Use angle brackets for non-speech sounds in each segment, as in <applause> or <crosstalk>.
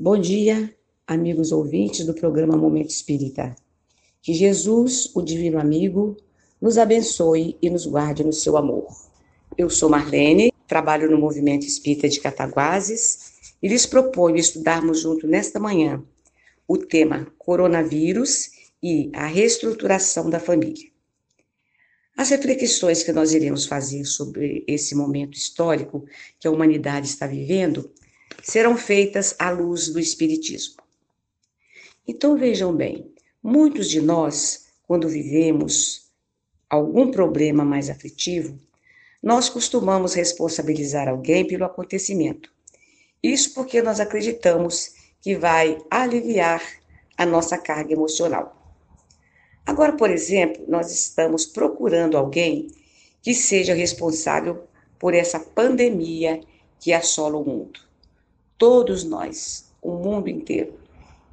Bom dia, amigos ouvintes do programa Momento Espírita. Que Jesus, o Divino Amigo, nos abençoe e nos guarde no seu amor. Eu sou Marlene, trabalho no Movimento Espírita de Cataguases e lhes proponho estudarmos junto nesta manhã o tema Coronavírus e a reestruturação da família. As reflexões que nós iremos fazer sobre esse momento histórico que a humanidade está vivendo serão feitas à luz do Espiritismo. Então vejam bem, muitos de nós, quando vivemos algum problema mais aflitivo, nós costumamos responsabilizar alguém pelo acontecimento. Isso porque nós acreditamos que vai aliviar a nossa carga emocional. Agora, por exemplo, nós estamos procurando alguém que seja responsável por essa pandemia que assola o mundo. Todos nós, o mundo inteiro,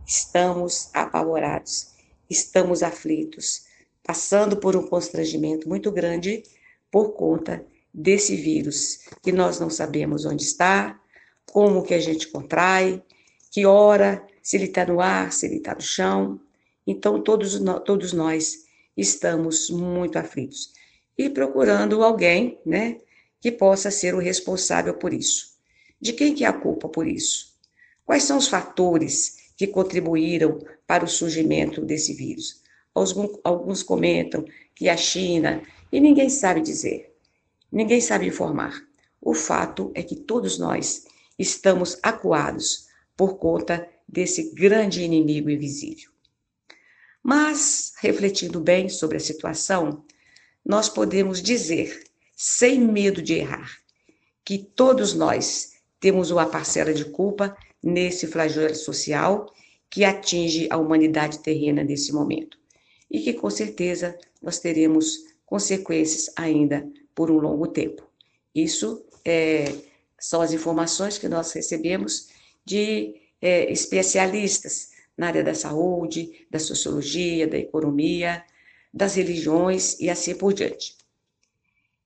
estamos apavorados, estamos aflitos, passando por um constrangimento muito grande por conta desse vírus que nós não sabemos onde está, como que a gente contrai, que hora, se ele está no ar, se ele está no chão. Então, todos, todos nós estamos muito aflitos e procurando alguém, né, que possa ser o responsável por isso. De quem que é a culpa por isso? Quais são os fatores que contribuíram para o surgimento desse vírus? Alguns, alguns comentam que a China, e ninguém sabe dizer, ninguém sabe informar. O fato é que todos nós estamos acuados por conta desse grande inimigo invisível. Mas, refletindo bem sobre a situação, nós podemos dizer, sem medo de errar, que todos nós temos uma parcela de culpa nesse flagelo social que atinge a humanidade terrena nesse momento. E que com certeza nós teremos consequências ainda por um longo tempo. Isso é, são as informações que nós recebemos de é, especialistas na área da saúde, da sociologia, da economia, das religiões e assim por diante.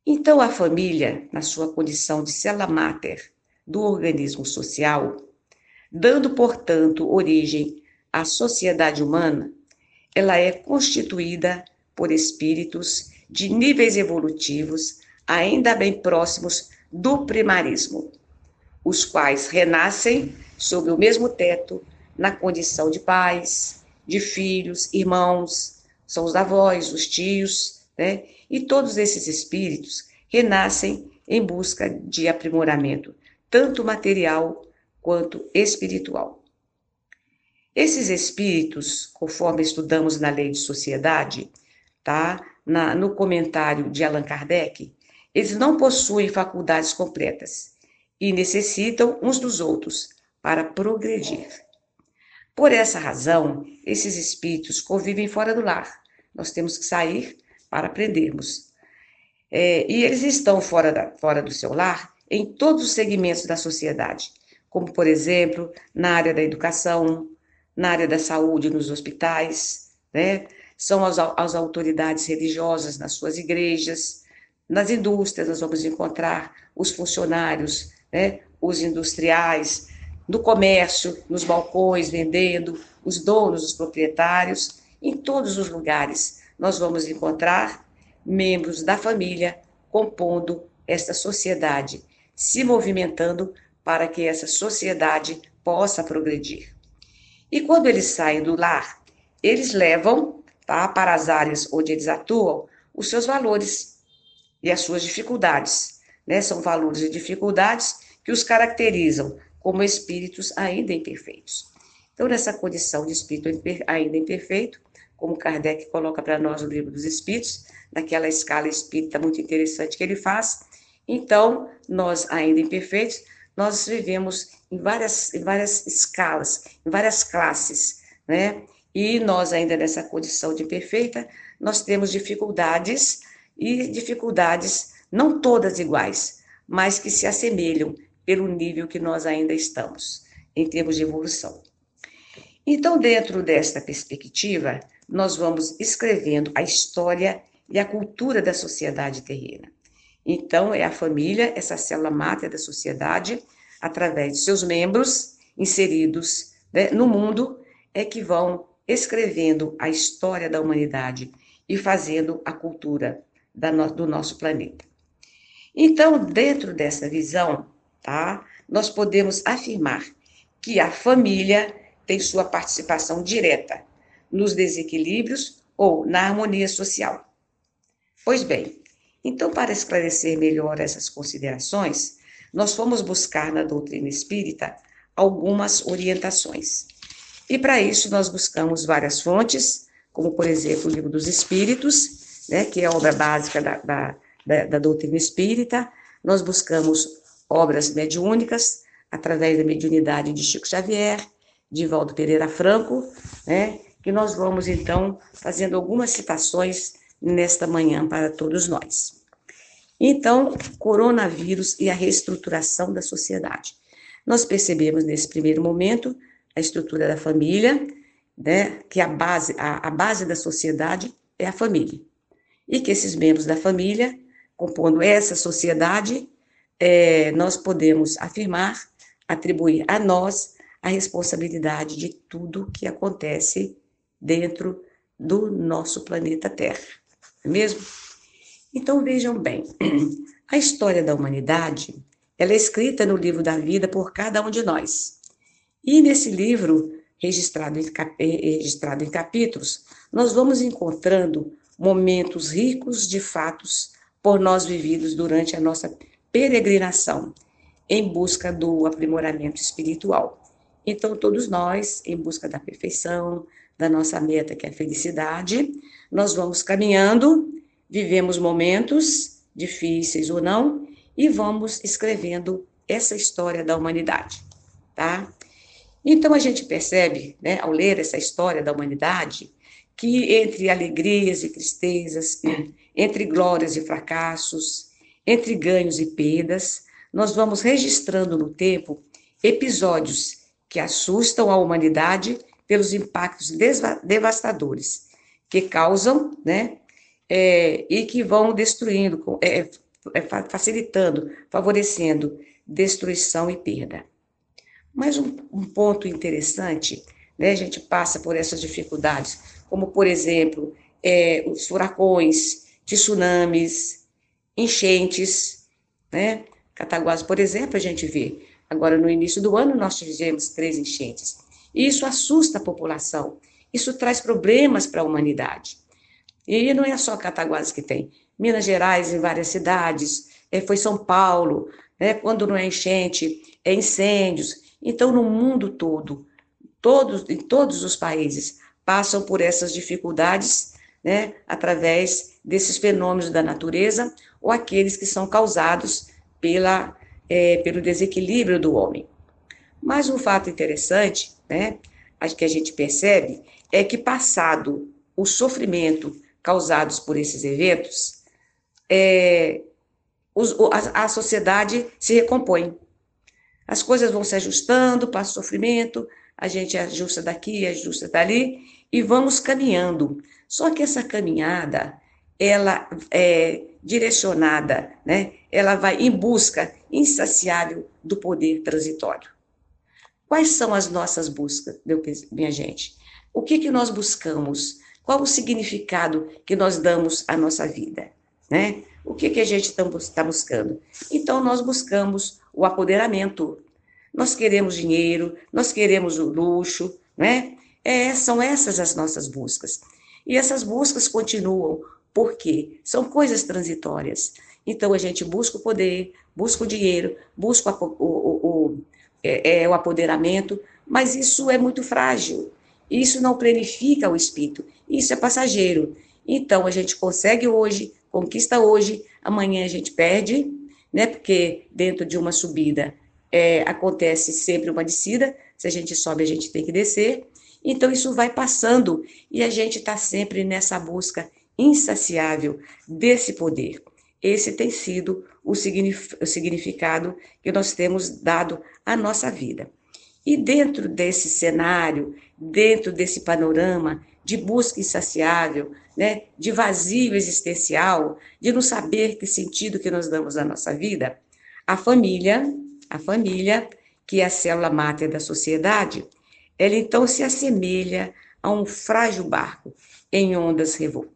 Então, a família, na sua condição de célula máter do organismo social, dando, portanto, origem à sociedade humana, ela é constituída por espíritos de níveis evolutivos ainda bem próximos do primarismo, os quais renascem sob o mesmo teto na condição de pais, de filhos, irmãos, são os avós, os tios, né? E todos esses espíritos renascem em busca de aprimoramento tanto material quanto espiritual. Esses espíritos, conforme estudamos na lei de sociedade, tá? Na, no comentário de Allan Kardec, eles não possuem faculdades completas e necessitam uns dos outros para progredir. Por essa razão, esses espíritos convivem fora do lar. Nós temos que sair para aprendermos. É, e eles estão fora, da, fora do seu lar em todos os segmentos da sociedade, como, por exemplo, na área da educação, na área da saúde, nos hospitais, né? São as, as autoridades religiosas nas suas igrejas, nas indústrias nós vamos encontrar os funcionários, né? Os industriais, no comércio, nos balcões, vendendo, os donos, os proprietários, em todos os lugares nós vamos encontrar membros da família compondo esta sociedade se movimentando para que essa sociedade possa progredir. E quando eles saem do lar, eles levam tá, para as áreas onde eles atuam os seus valores e as suas dificuldades. Né? São valores e dificuldades que os caracterizam como espíritos ainda imperfeitos. Então, nessa condição de espírito ainda imperfeito, como Kardec coloca para nós no livro dos Espíritos, naquela escala espírita muito interessante que ele faz, então, nós, ainda imperfeitos, nós vivemos em várias, em várias escalas, em várias classes, né? E nós, ainda nessa condição de imperfeita, nós temos dificuldades, e dificuldades não todas iguais, mas que se assemelham pelo nível que nós ainda estamos, em termos de evolução. Então, dentro desta perspectiva, nós vamos escrevendo a história e a cultura da sociedade terrena. Então, é a família, essa célula máter da sociedade, através de seus membros inseridos né, no mundo é que vão escrevendo a história da humanidade e fazendo a cultura no, do nosso planeta. Então, dentro dessa visão, tá, nós podemos afirmar que a família tem sua participação direta nos desequilíbrios ou na harmonia social. Pois bem, então, para esclarecer melhor essas considerações, nós fomos buscar na doutrina espírita algumas orientações. E para isso nós buscamos várias fontes, como por exemplo o Livro dos Espíritos, né, que é a obra básica da, da, da, da doutrina espírita. Nós buscamos obras mediúnicas, através da mediunidade de Chico Xavier, de Valdo Pereira Franco, né, que nós vamos então fazendo algumas citações nesta manhã para todos nós. Então, coronavírus e a reestruturação da sociedade. Nós percebemos nesse primeiro momento a estrutura da família, né, que a base, a, a base da sociedade é a família. E que esses membros da família, compondo essa sociedade, é, nós podemos afirmar, atribuir a nós a responsabilidade de tudo que acontece dentro do nosso planeta Terra é mesmo? Então vejam bem, <clears throat> a história da humanidade, ela é escrita no livro da vida por cada um de nós. E nesse livro, registrado em, eh, registrado em capítulos, nós vamos encontrando momentos ricos de fatos por nós vividos durante a nossa peregrinação em busca do aprimoramento espiritual. Então, todos nós, em busca da perfeição, da nossa meta, que é a felicidade. Nós vamos caminhando, vivemos momentos difíceis ou não, e vamos escrevendo essa história da humanidade, tá? Então a gente percebe, né, ao ler essa história da humanidade, que entre alegrias e tristezas, entre glórias e fracassos, entre ganhos e perdas, nós vamos registrando no tempo episódios que assustam a humanidade pelos impactos devastadores que causam, né, é, e que vão destruindo, é, é, facilitando, favorecendo destruição e perda. Mas um, um ponto interessante, né, a gente passa por essas dificuldades, como, por exemplo, é, os furacões, tsunamis, enchentes, né, Cataguases, por exemplo, a gente vê. Agora, no início do ano, nós tivemos três enchentes. E isso assusta a população. Isso traz problemas para a humanidade. E não é só Cataguases que tem. Minas Gerais, em várias cidades, é, foi São Paulo, né, quando não é enchente, é incêndios. Então, no mundo todo, todos, em todos os países, passam por essas dificuldades né, através desses fenômenos da natureza ou aqueles que são causados pela, é, pelo desequilíbrio do homem. Mas um fato interessante né, que a gente percebe é que, passado o sofrimento causados por esses eventos, é, os, a, a sociedade se recompõe. As coisas vão se ajustando, passa o sofrimento, a gente ajusta daqui, ajusta dali, e vamos caminhando. Só que essa caminhada, ela é direcionada, né? ela vai em busca insaciável do poder transitório. Quais são as nossas buscas, minha gente? O que, que nós buscamos? Qual o significado que nós damos à nossa vida? Né? O que, que a gente está tá buscando? Então, nós buscamos o apoderamento. Nós queremos dinheiro, nós queremos o luxo, né? É, são essas as nossas buscas. E essas buscas continuam, porque são coisas transitórias. Então, a gente busca o poder, busca o dinheiro, busca o, o, o é, é o apoderamento, mas isso é muito frágil. Isso não planifica o espírito. Isso é passageiro. Então, a gente consegue hoje, conquista hoje, amanhã a gente perde, né? Porque dentro de uma subida é, acontece sempre uma descida. Se a gente sobe, a gente tem que descer. Então, isso vai passando e a gente está sempre nessa busca insaciável desse poder. Esse tem sido o, significado que nós temos dado à nossa vida. E dentro desse cenário, dentro desse panorama de busca insaciável, né, de vazio existencial, de não saber que sentido que nós damos à nossa vida, a família, a família, que é a célula máter da sociedade, ela então se assemelha a um frágil barco em ondas revoltas,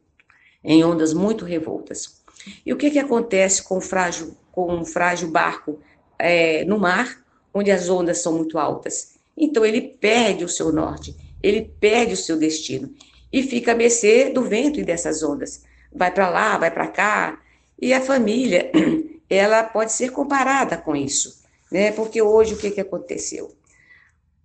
em ondas muito revoltas. E o que, que acontece com, frágil, com um frágil barco é, no mar, onde as ondas são muito altas? Então ele perde o seu norte, ele perde o seu destino e fica a mercê do vento e dessas ondas. Vai para lá, vai para cá, e a família, <clears throat> ela pode ser comparada com isso, né? Porque hoje o que, que aconteceu?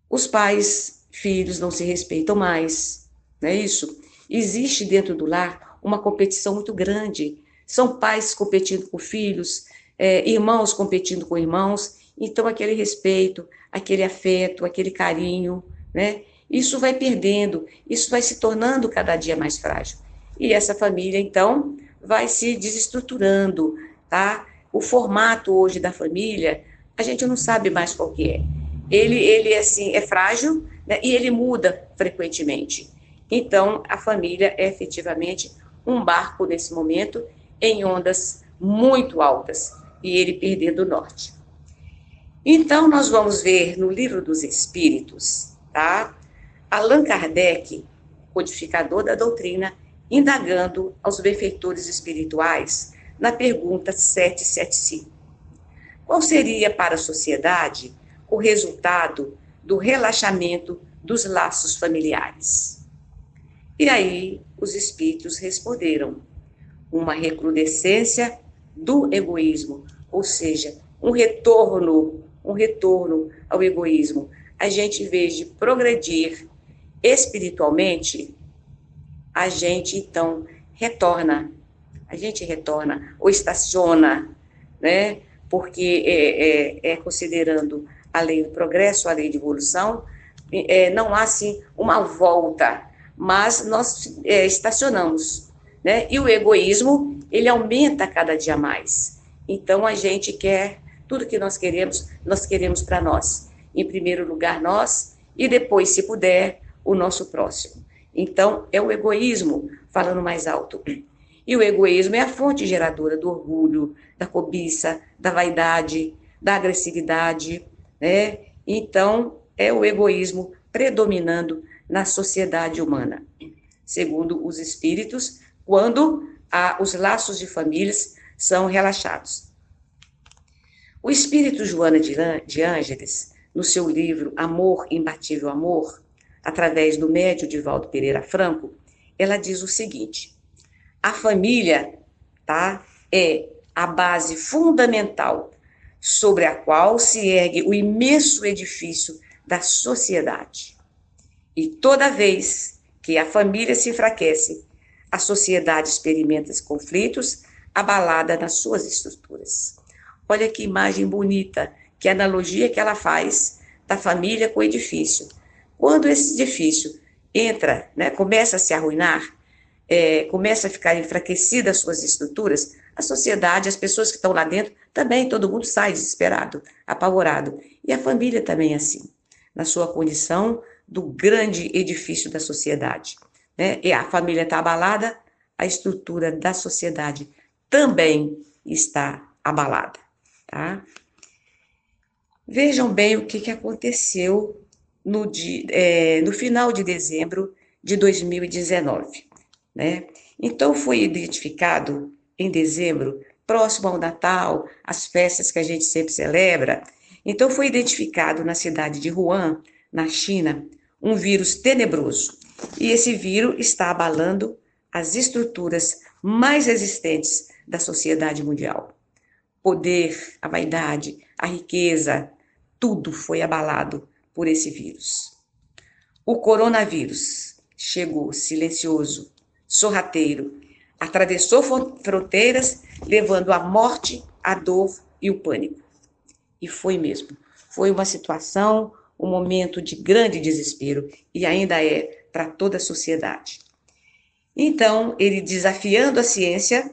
Os pais, filhos não se respeitam mais, não é isso? Existe dentro do lar uma competição muito grande. São pais competindo com filhos, é, irmãos competindo com irmãos. Então, aquele respeito, aquele afeto, aquele carinho, né? Isso vai perdendo, isso vai se tornando cada dia mais frágil. E essa família, então, vai se desestruturando, tá? O formato hoje da família, a gente não sabe mais qual que é. Ele, ele assim, é frágil né? e ele muda frequentemente. Então, a família é efetivamente um barco nesse momento em ondas muito altas e ele perdendo o norte. Então, nós vamos ver no livro dos Espíritos, tá? Allan Kardec, codificador da doutrina, indagando aos benfeitores espirituais na pergunta 775. Qual seria para a sociedade o resultado do relaxamento dos laços familiares? E aí os espíritos responderam: uma recrudescência do egoísmo, ou seja, um retorno, um retorno ao egoísmo. A gente, em vez de progredir espiritualmente, a gente então retorna, a gente retorna ou estaciona, né? Porque é, é, é considerando a lei do progresso, a lei de evolução, é, não há assim uma volta, mas nós é, estacionamos, né? E o egoísmo ele aumenta cada dia mais. Então a gente quer tudo que nós queremos, nós queremos para nós. Em primeiro lugar nós e depois, se puder, o nosso próximo. Então, é o egoísmo falando mais alto. E o egoísmo é a fonte geradora do orgulho, da cobiça, da vaidade, da agressividade, né? Então, é o egoísmo predominando na sociedade humana. Segundo os espíritos, quando os laços de famílias são relaxados. O espírito Joana de Ângeles, no seu livro Amor, Imbatível Amor, através do médio Divaldo Pereira Franco, ela diz o seguinte: a família, tá, é a base fundamental sobre a qual se ergue o imenso edifício da sociedade. E toda vez que a família se enfraquece, a sociedade experimenta conflitos abalada nas suas estruturas. Olha que imagem bonita, que analogia que ela faz da família com o edifício. Quando esse edifício entra, né, começa a se arruinar, é, começa a ficar enfraquecida as suas estruturas, a sociedade, as pessoas que estão lá dentro, também todo mundo sai desesperado, apavorado. E a família também é assim, na sua condição do grande edifício da sociedade. Né? E a família está abalada, a estrutura da sociedade também está abalada. Tá? Vejam bem o que, que aconteceu no, de, é, no final de dezembro de 2019. Né? Então, foi identificado em dezembro, próximo ao Natal, as festas que a gente sempre celebra. Então, foi identificado na cidade de Wuhan, na China, um vírus tenebroso. E esse vírus está abalando as estruturas mais resistentes da sociedade mundial. Poder, a vaidade, a riqueza, tudo foi abalado por esse vírus. O coronavírus chegou silencioso, sorrateiro, atravessou fronteiras, levando a morte, a dor e o pânico. E foi mesmo. Foi uma situação, um momento de grande desespero e ainda é para toda a sociedade. Então, ele desafiando a ciência,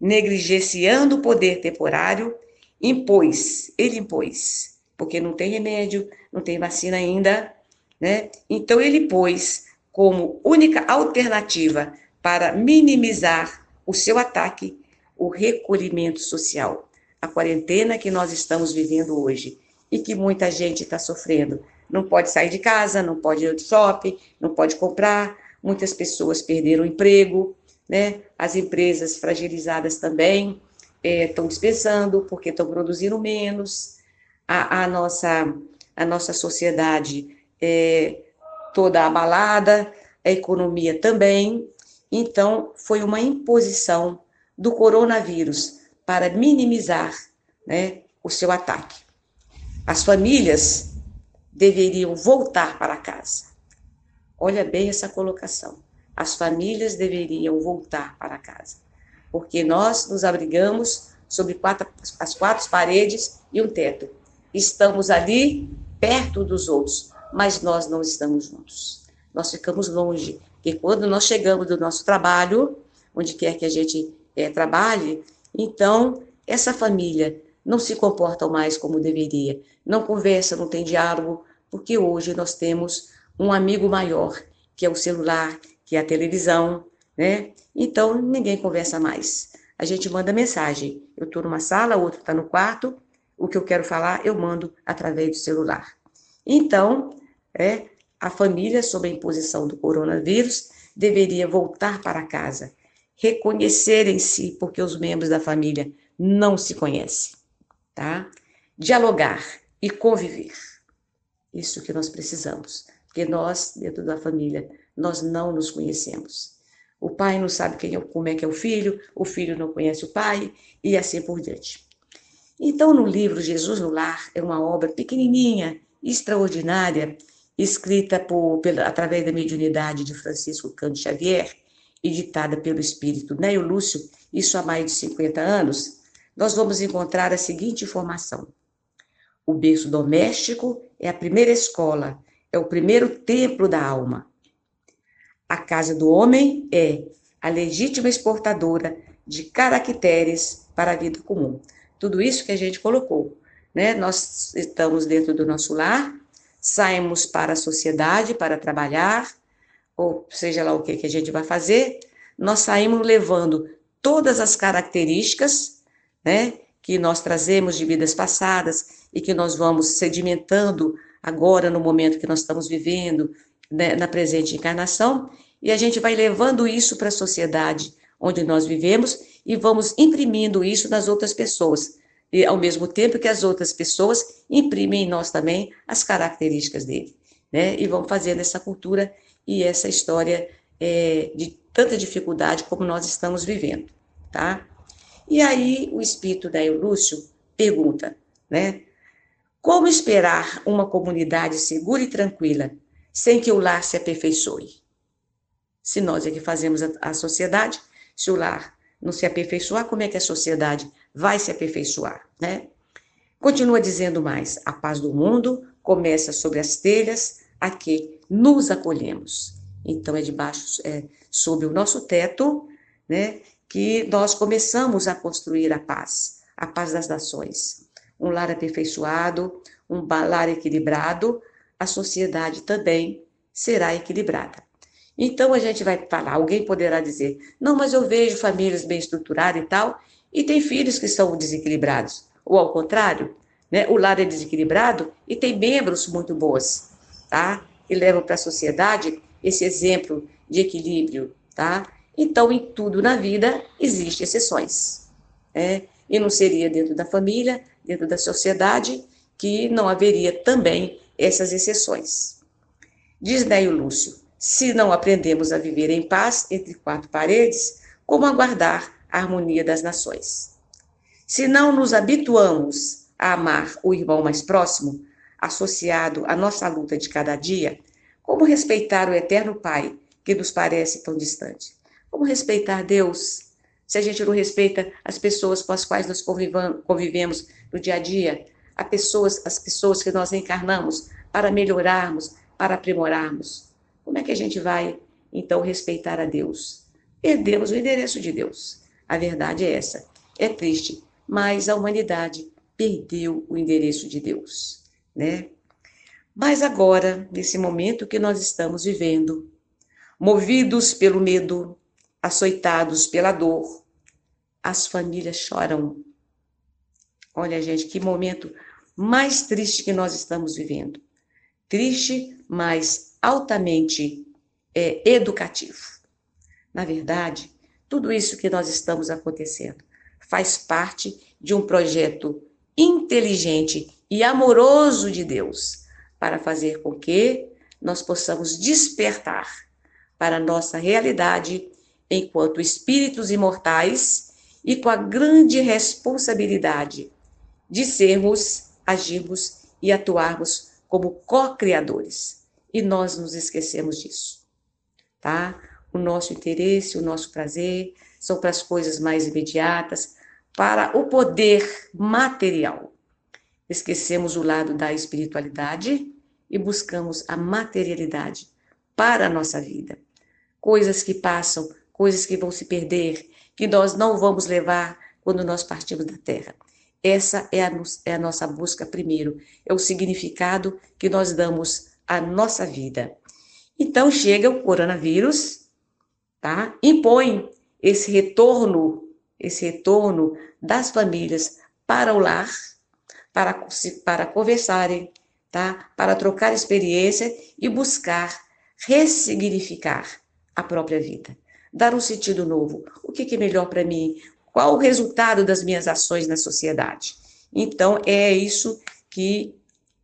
negligenciando o poder temporário, impôs, ele impôs porque não tem remédio, não tem vacina ainda, né? Então ele pôs como única alternativa para minimizar o seu ataque o recolhimento social, a quarentena que nós estamos vivendo hoje. e que muita gente está sofrendo. Não pode sair de casa, não pode ir ao shopping, não pode comprar. Muitas pessoas perderam o emprego, né? As empresas fragilizadas também estão é, dispensando porque estão produzindo menos. A, a, nossa, a nossa sociedade é toda abalada, a economia também. Então, foi uma imposição do coronavírus para minimizar né, o seu ataque. As famílias deveriam voltar para casa. Olha bem essa colocação. As famílias deveriam voltar para casa, porque nós nos abrigamos sobre quatro, as quatro paredes e um teto. Estamos ali perto dos outros, mas nós não estamos juntos. Nós ficamos longe, porque quando nós chegamos do nosso trabalho, onde quer que a gente é, trabalhe, então essa família não se comportam mais como deveria, não conversam, não tem diálogo, porque hoje nós temos um amigo maior, que é o celular, que é a televisão, né? Então ninguém conversa mais. A gente manda mensagem. Eu estou numa sala, outro está no quarto. O que eu quero falar, eu mando através do celular. Então, é, a família, sob a imposição do coronavírus, deveria voltar para casa, reconhecer em si, porque os membros da família não se conhecem tá? Dialogar e conviver. Isso que nós precisamos, porque nós, dentro da família, nós não nos conhecemos. O pai não sabe quem é, como é que é o filho, o filho não conhece o pai e assim por diante. Então, no livro Jesus no Lar é uma obra pequenininha, extraordinária, escrita por, pela, através da mediunidade de Francisco Cândido Xavier, editada pelo espírito Neio Lúcio, isso há mais de 50 anos, nós vamos encontrar a seguinte informação: o berço doméstico é a primeira escola, é o primeiro templo da alma. A casa do homem é a legítima exportadora de caracteres para a vida comum. Tudo isso que a gente colocou, né? Nós estamos dentro do nosso lar, saímos para a sociedade para trabalhar, ou seja lá o que, que a gente vai fazer, nós saímos levando todas as características né? Que nós trazemos de vidas passadas e que nós vamos sedimentando agora no momento que nós estamos vivendo, né, na presente encarnação, e a gente vai levando isso para a sociedade onde nós vivemos e vamos imprimindo isso nas outras pessoas. E ao mesmo tempo que as outras pessoas imprimem em nós também as características dele, né? E vão fazendo essa cultura e essa história é, de tanta dificuldade como nós estamos vivendo, tá? E aí o espírito da Eulúcio pergunta, né? Como esperar uma comunidade segura e tranquila sem que o lar se aperfeiçoe? Se nós é que fazemos a, a sociedade, se o lar não se aperfeiçoar, como é que a sociedade vai se aperfeiçoar, né? Continua dizendo mais: a paz do mundo começa sobre as telhas a que nos acolhemos. Então é debaixo, é, sob o nosso teto, né? que nós começamos a construir a paz, a paz das nações. Um lar aperfeiçoado, um lar equilibrado, a sociedade também será equilibrada. Então a gente vai falar, alguém poderá dizer: "Não, mas eu vejo famílias bem estruturadas e tal, e tem filhos que são desequilibrados". Ou ao contrário, né? O lar é desequilibrado e tem membros muito bons, tá? E levam para a sociedade esse exemplo de equilíbrio, tá? Então, em tudo na vida existem exceções. Né? E não seria dentro da família, dentro da sociedade, que não haveria também essas exceções. Diz Neio Lúcio: se não aprendemos a viver em paz entre quatro paredes, como aguardar a harmonia das nações? Se não nos habituamos a amar o irmão mais próximo, associado à nossa luta de cada dia, como respeitar o eterno Pai que nos parece tão distante? Como respeitar Deus se a gente não respeita as pessoas com as quais nós convivemos no dia a dia? As pessoas, as pessoas que nós encarnamos para melhorarmos, para aprimorarmos. Como é que a gente vai, então, respeitar a Deus? Perdemos o endereço de Deus. A verdade é essa. É triste, mas a humanidade perdeu o endereço de Deus, né? Mas agora, nesse momento que nós estamos vivendo, movidos pelo medo, açoitados pela dor. As famílias choram. Olha, gente, que momento mais triste que nós estamos vivendo. Triste, mas altamente é, educativo. Na verdade, tudo isso que nós estamos acontecendo faz parte de um projeto inteligente e amoroso de Deus para fazer com que nós possamos despertar para a nossa realidade enquanto espíritos imortais e com a grande responsabilidade de sermos, agirmos e atuarmos como co-criadores. E nós nos esquecemos disso, tá? O nosso interesse, o nosso prazer são para as coisas mais imediatas, para o poder material. Esquecemos o lado da espiritualidade e buscamos a materialidade para a nossa vida. Coisas que passam, coisas que vão se perder, que nós não vamos levar quando nós partimos da Terra. Essa é a, é a nossa busca primeiro, é o significado que nós damos à nossa vida. Então chega o coronavírus, tá? Impõe esse retorno, esse retorno das famílias para o lar, para, para conversarem, tá? Para trocar experiência e buscar ressignificar a própria vida dar um sentido novo. O que, que é melhor para mim? Qual o resultado das minhas ações na sociedade? Então, é isso que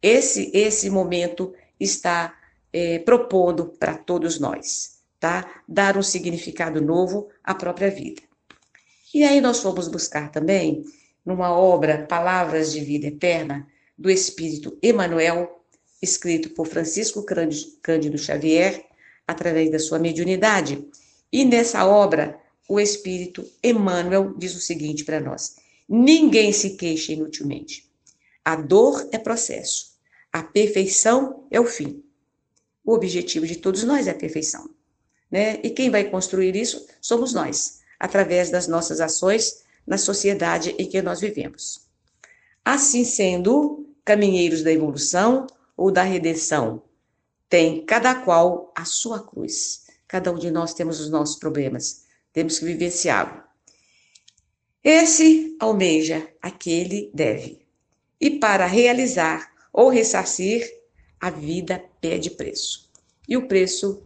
esse, esse momento está é, propondo para todos nós, tá? Dar um significado novo à própria vida. E aí nós fomos buscar também, numa obra Palavras de Vida Eterna, do Espírito Emmanuel, escrito por Francisco Cândido Xavier, através da sua mediunidade, e nessa obra, o Espírito Emmanuel diz o seguinte para nós: ninguém se queixa inutilmente. A dor é processo, a perfeição é o fim. O objetivo de todos nós é a perfeição. Né? E quem vai construir isso somos nós, através das nossas ações na sociedade em que nós vivemos. Assim sendo, caminheiros da evolução ou da redenção, tem cada qual a sua cruz Cada um de nós temos os nossos problemas. Temos que vivenciá-lo. Esse almeja, aquele deve. E para realizar ou ressarcir, a vida pede preço. E o preço,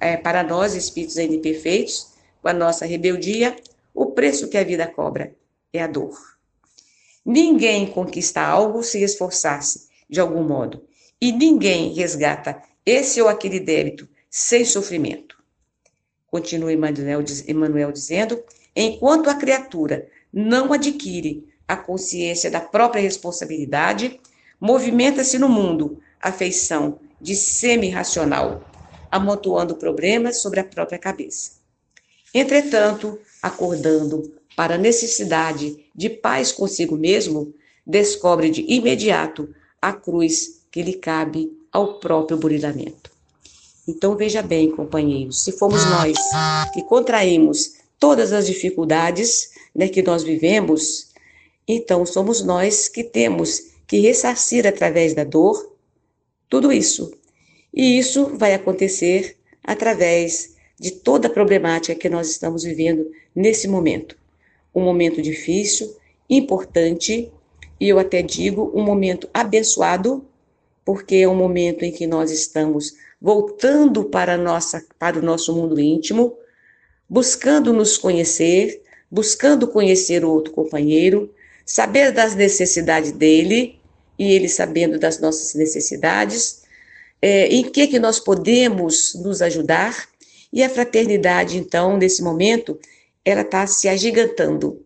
é, para nós, espíritos ainda imperfeitos, com a nossa rebeldia, o preço que a vida cobra é a dor. Ninguém conquista algo se esforçar-se de algum modo, e ninguém resgata esse ou aquele débito sem sofrimento continua Emmanuel, dizendo, enquanto a criatura não adquire a consciência da própria responsabilidade, movimenta-se no mundo a feição de semi-racional, amontoando problemas sobre a própria cabeça. Entretanto, acordando para a necessidade de paz consigo mesmo, descobre de imediato a cruz que lhe cabe ao próprio burilamento. Então, veja bem, companheiros, se fomos nós que contraímos todas as dificuldades né, que nós vivemos, então somos nós que temos que ressarcir através da dor tudo isso. E isso vai acontecer através de toda a problemática que nós estamos vivendo nesse momento. Um momento difícil, importante, e eu até digo um momento abençoado, porque é um momento em que nós estamos voltando para, nossa, para o nosso mundo íntimo, buscando nos conhecer, buscando conhecer o outro companheiro, saber das necessidades dele e ele sabendo das nossas necessidades, é, em que que nós podemos nos ajudar. E a fraternidade então nesse momento ela está se agigantando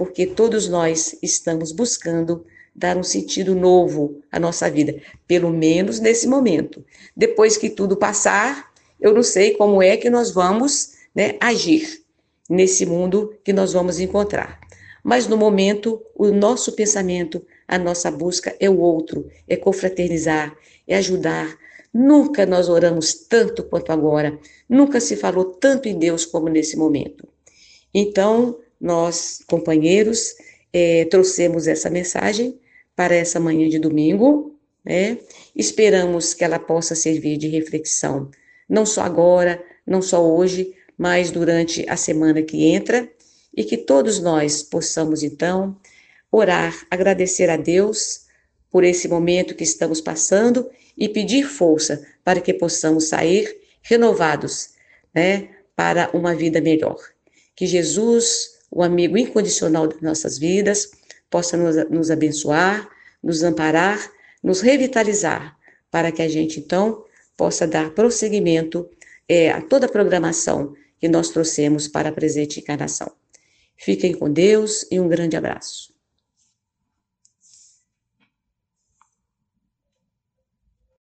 porque todos nós estamos buscando dar um sentido novo à nossa vida, pelo menos nesse momento. Depois que tudo passar, eu não sei como é que nós vamos né, agir nesse mundo que nós vamos encontrar. Mas no momento, o nosso pensamento, a nossa busca é o outro, é confraternizar, é ajudar. Nunca nós oramos tanto quanto agora, nunca se falou tanto em Deus como nesse momento. Então, nós, companheiros, é, trouxemos essa mensagem para essa manhã de domingo, né? Esperamos que ela possa servir de reflexão, não só agora, não só hoje, mas durante a semana que entra, e que todos nós possamos então orar, agradecer a Deus por esse momento que estamos passando e pedir força para que possamos sair renovados, né, para uma vida melhor. Que Jesus, o amigo incondicional das nossas vidas, possa nos, nos abençoar, nos amparar, nos revitalizar, para que a gente então possa dar prosseguimento é, a toda a programação que nós trouxemos para a presente encarnação. Fiquem com Deus e um grande abraço.